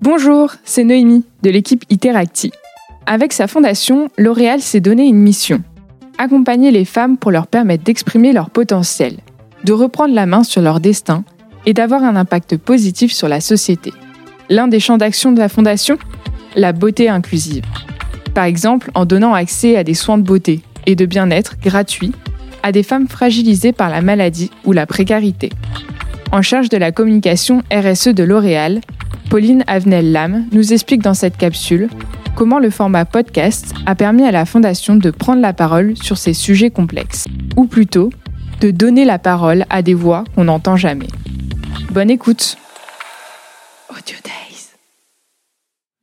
Bonjour, c'est Noémie de l'équipe Iteracti. Avec sa fondation, L'Oréal s'est donné une mission accompagner les femmes pour leur permettre d'exprimer leur potentiel, de reprendre la main sur leur destin et d'avoir un impact positif sur la société. L'un des champs d'action de la fondation? La beauté inclusive. Par exemple, en donnant accès à des soins de beauté et de bien-être gratuits à des femmes fragilisées par la maladie ou la précarité. En charge de la communication RSE de L'Oréal, Pauline Avenel-Lam nous explique dans cette capsule comment le format podcast a permis à la Fondation de prendre la parole sur ces sujets complexes, ou plutôt de donner la parole à des voix qu'on n'entend jamais. Bonne écoute Audio Days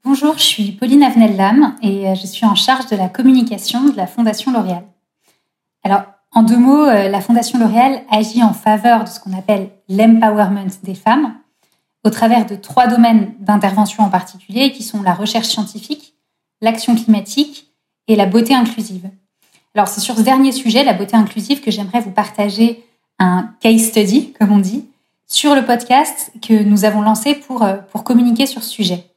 Bonjour, je suis Pauline Avenel-Lam et euh, je suis en charge de la communication de la Fondation L'Oréal. Alors, en deux mots, euh, la Fondation L'Oréal agit en faveur de ce qu'on appelle l'empowerment des femmes au travers de trois domaines d'intervention en particulier qui sont la recherche scientifique, l'action climatique et la beauté inclusive. Alors c'est sur ce dernier sujet, la beauté inclusive, que j'aimerais vous partager un case study, comme on dit, sur le podcast que nous avons lancé pour, euh, pour communiquer sur ce sujet.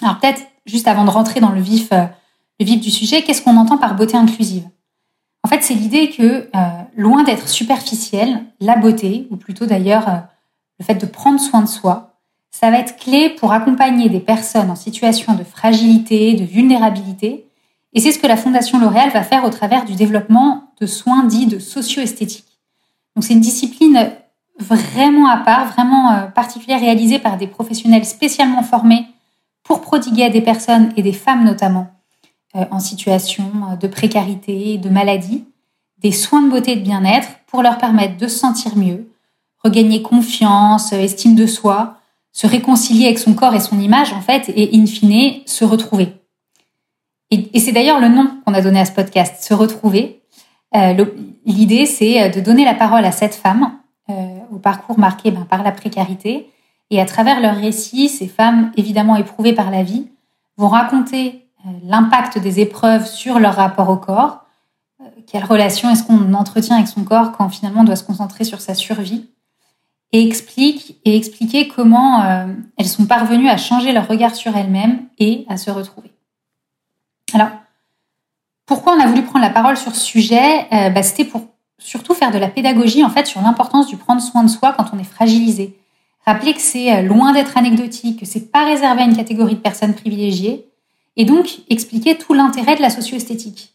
Alors peut-être juste avant de rentrer dans le vif, euh, le vif du sujet, qu'est-ce qu'on entend par beauté inclusive? En fait, c'est l'idée que, euh, loin d'être superficielle, la beauté, ou plutôt d'ailleurs le fait de prendre soin de soi, ça va être clé pour accompagner des personnes en situation de fragilité, de vulnérabilité. Et c'est ce que la Fondation L'Oréal va faire au travers du développement de soins dits de socio-esthétique. Donc c'est une discipline vraiment à part, vraiment euh, particulière, réalisée par des professionnels spécialement formés pour prodiguer à des personnes et des femmes notamment euh, en situation euh, de précarité, de maladie, des soins de beauté et de bien-être pour leur permettre de se sentir mieux, regagner confiance, estime de soi, se réconcilier avec son corps et son image, en fait, et in fine, se retrouver. Et, c'est d'ailleurs le nom qu'on a donné à ce podcast, se retrouver. Euh, l'idée, c'est euh, de donner la parole à cette femme euh, au parcours marqué ben, par la précarité. Et à travers leur récit, ces femmes, évidemment éprouvées par la vie, vont raconter l'impact des épreuves sur leur rapport au corps. quelle relation est-ce qu'on entretient avec son corps quand finalement on doit se concentrer sur sa survie? Et explique et expliquer comment euh, elles sont parvenues à changer leur regard sur elles-mêmes et à se retrouver. Alors, pourquoi on a voulu prendre la parole sur ce sujet? Euh, bah, C'était pour surtout faire de la pédagogie en fait sur l'importance du prendre soin de soi quand on est fragilisé. Rappeler que c'est euh, loin d'être anecdotique, que c'est pas réservé à une catégorie de personnes privilégiées, et donc expliquer tout l'intérêt de la socio-esthétique.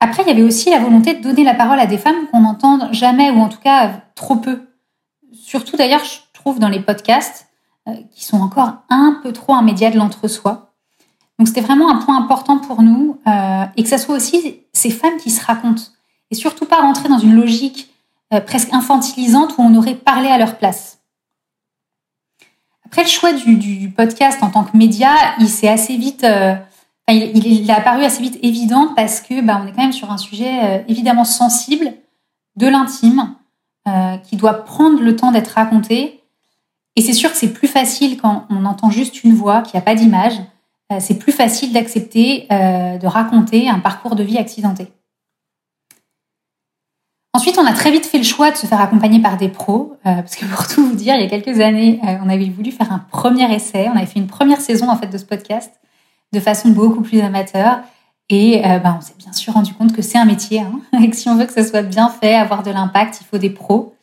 Après, il y avait aussi la volonté de donner la parole à des femmes qu'on n'entend jamais ou en tout cas trop peu surtout d'ailleurs, je trouve dans les podcasts euh, qui sont encore un peu trop un média de l'entre-soi. Donc c'était vraiment un point important pour nous euh, et que ça soit aussi ces femmes qui se racontent et surtout pas rentrer dans une logique euh, presque infantilisante où on aurait parlé à leur place. Après le choix du, podcast en tant que média, il s'est assez vite, il, a apparu assez vite évident parce que bah, on est quand même sur un sujet évidemment sensible, de l'intime, euh, qui doit prendre le temps d'être raconté. Et c'est sûr que c'est plus facile quand on entend juste une voix, qu'il n'y a pas d'image. Euh, c'est plus facile d'accepter euh, de raconter un parcours de vie accidenté. Ensuite, on a très vite fait le choix de se faire accompagner par des pros, parce que pour tout vous dire, il y a quelques années, on avait voulu faire un premier essai, on avait fait une première saison en fait de ce podcast de façon beaucoup plus amateur. Et euh, bah, on s'est bien sûr rendu compte que c'est un métier, hein, et que si on veut que ça soit bien fait, avoir de l'impact, il faut des pros.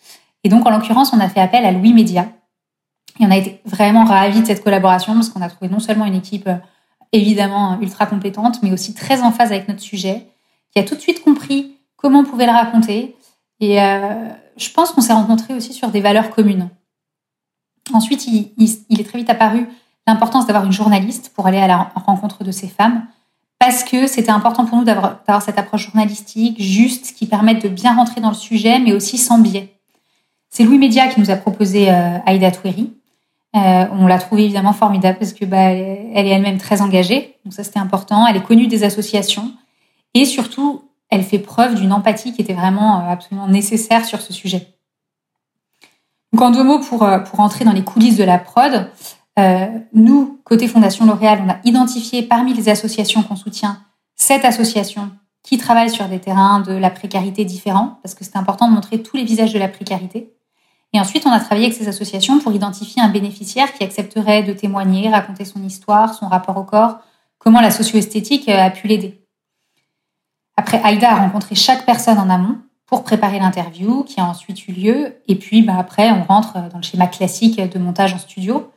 Et donc, en l'occurrence, on a fait appel à Louis Média. Et on a été vraiment ravis de cette collaboration parce qu'on a trouvé non seulement une équipe euh, évidemment ultra compétente, mais aussi très en phase avec notre sujet, qui a tout de suite compris comment on pouvait le raconter. Et euh, je pense qu'on s'est rencontrés aussi sur des valeurs communes. Ensuite, il est très vite apparu l'importance d'avoir une journaliste pour aller à la rencontre de ces femmes parce que c'était important pour nous d'avoir cette approche journalistique juste qui permette de bien rentrer dans le sujet, mais aussi sans biais. C'est Louis Média qui nous a proposé euh, Aïda Toueri. Euh, on l'a trouvée évidemment formidable parce que bah, elle est elle-même très engagée, donc ça c'était important. Elle est connue des associations et surtout elle fait preuve d'une empathie qui était vraiment euh, absolument nécessaire sur ce sujet. Donc en deux mots pour pour entrer dans les coulisses de la prod, euh, nous, côté Fondation L'Oréal, on a identifié parmi les associations qu'on soutient cette association qui travaille sur des terrains de la précarité différents, parce que c'est important de montrer tous les visages de la précarité. Et ensuite, on a travaillé avec ces associations pour identifier un bénéficiaire qui accepterait de témoigner, raconter son histoire, son rapport au corps, comment la socio-esthétique a pu l'aider. Après, Aïda a rencontré chaque personne en amont pour préparer l'interview qui a ensuite eu lieu. Et puis, bah, après, on rentre dans le schéma classique de montage en studio.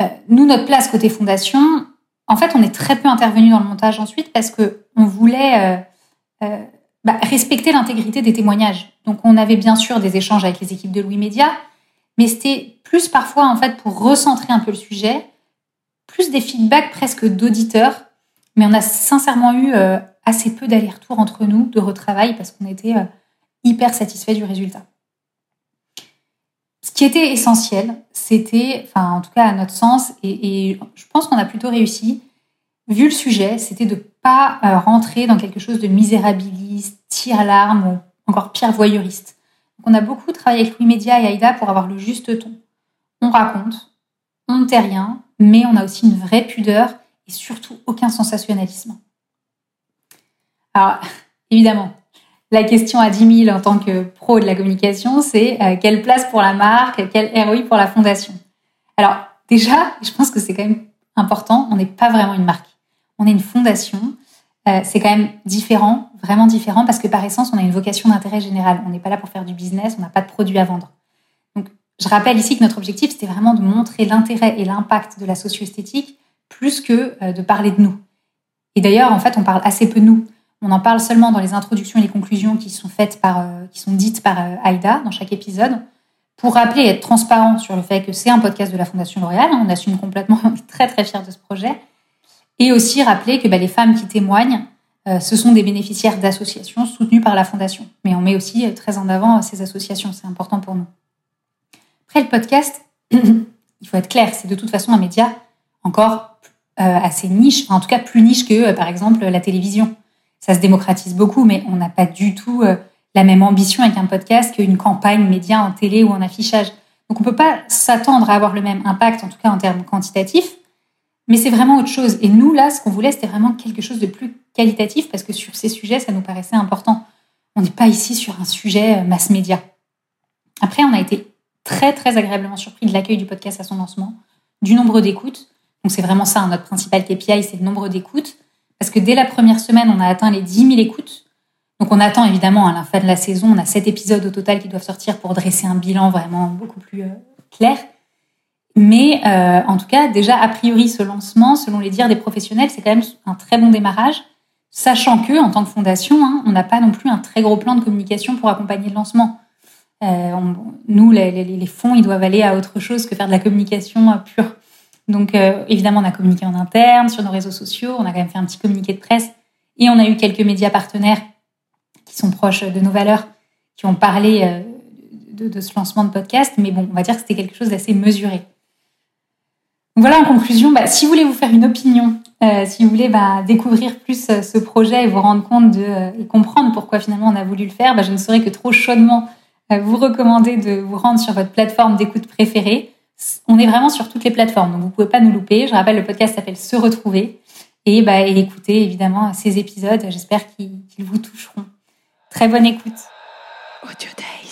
Euh, nous, notre place côté fondation, en fait, on est très peu intervenu dans le montage ensuite parce que on voulait euh, euh, bah, respecter l'intégrité des témoignages. Donc, on avait bien sûr des échanges avec les équipes de Louis Média, mais c'était plus parfois en fait pour recentrer un peu le sujet, plus des feedbacks presque d'auditeurs. Mais on a sincèrement eu assez peu d'allers-retours entre nous de retravail parce qu'on était hyper satisfait du résultat. Ce qui était essentiel, c'était, enfin en tout cas à notre sens, et, je pense qu'on a plutôt réussi, vu le sujet, c'était de pas euh, rentrer dans quelque chose de misérabiliste, tire-larme ou encore pire voyeuriste. Donc on a beaucoup travaillé avec Louis et Aïda pour avoir le juste ton. On raconte, on ne tait rien, mais on a aussi une vraie pudeur et surtout aucun sensationnalisme. Alors, évidemment, la question à 10 000 en tant que pro de la communication, c'est euh, quelle place pour la marque, quel ROI pour la fondation? Alors déjà, je pense que c'est quand même important, on n'est pas vraiment une marque. On est une fondation. Euh, c'est quand même différent, vraiment différent, parce que par essence, on a une vocation d'intérêt général. On n'est pas là pour faire du business, on n'a pas de produit à vendre. Donc, je rappelle ici que notre objectif, c'était vraiment de montrer l'intérêt et l'impact de la socio-esthétique plus que euh, de parler de nous. Et d'ailleurs, en fait, on parle assez peu de nous. On en parle seulement dans les introductions et les conclusions qui sont faites par, euh, qui sont dites par euh, Aïda dans chaque épisode, pour rappeler et être transparent sur le fait que c'est un podcast de la Fondation L'Oréal. On assume complètement, on est très très fiers de ce projet. Et aussi rappeler que bah, les femmes qui témoignent, euh, ce sont des bénéficiaires d'associations soutenues par la Fondation. Mais on met aussi très en avant ces associations, c'est important pour nous. Après le podcast, il faut être clair, c'est de toute façon un média encore assez niche, en tout cas plus niche que par exemple la télévision ça se démocratise beaucoup, mais on n'a pas du tout euh, la même ambition avec un podcast qu'une campagne média en télé ou en affichage. Donc on peut pas s'attendre à avoir le même impact, en tout cas en termes quantitatifs, mais c'est vraiment autre chose. Et nous, là, ce qu'on voulait, c'était vraiment quelque chose de plus qualitatif, parce que sur ces sujets, ça nous paraissait important. On n'est pas ici sur un sujet euh, mass média. Après, on a été très, très agréablement surpris de l'accueil du podcast à son lancement, du nombre d'écoutes. Donc c'est vraiment ça, hein, notre principal KPI, c'est le nombre d'écoutes. Parce que dès la première semaine, on a atteint les 10 000 écoutes. Donc on attend évidemment à la fin de la saison, on a sept épisodes au total qui doivent sortir pour dresser un bilan vraiment beaucoup plus euh, clair. Mais euh, en tout cas, déjà, a priori, ce lancement, selon les dires des professionnels, c'est quand même un très bon démarrage, sachant que, en tant que fondation, hein, on n'a pas non plus un très gros plan de communication pour accompagner le lancement. Euh, nous, les, les, fonds, ils doivent aller à autre chose que faire de la communication pure. Donc euh, évidemment, on a communiqué en interne sur nos réseaux sociaux, on a quand même fait un petit communiqué de presse et on a eu quelques médias partenaires qui sont proches de nos valeurs, qui ont parlé euh, de, ce lancement de podcast. Mais bon, on va dire que c'était quelque chose d'assez mesuré. voilà, en conclusion, bah, si vous voulez vous faire une opinion, euh, si vous voulez bah, découvrir plus ce projet et vous rendre compte de, et comprendre pourquoi finalement on a voulu le faire, bah, je ne saurais que trop chaudement vous recommander de vous rendre sur votre plateforme d'écoute préférée on est vraiment sur toutes les plateformes, donc vous pouvez pas nous louper. Je rappelle, le podcast s'appelle Se retrouver et, bah, écoutez évidemment ces épisodes. J'espère qu'ils vous toucheront. Très bonne écoute. Audio Day.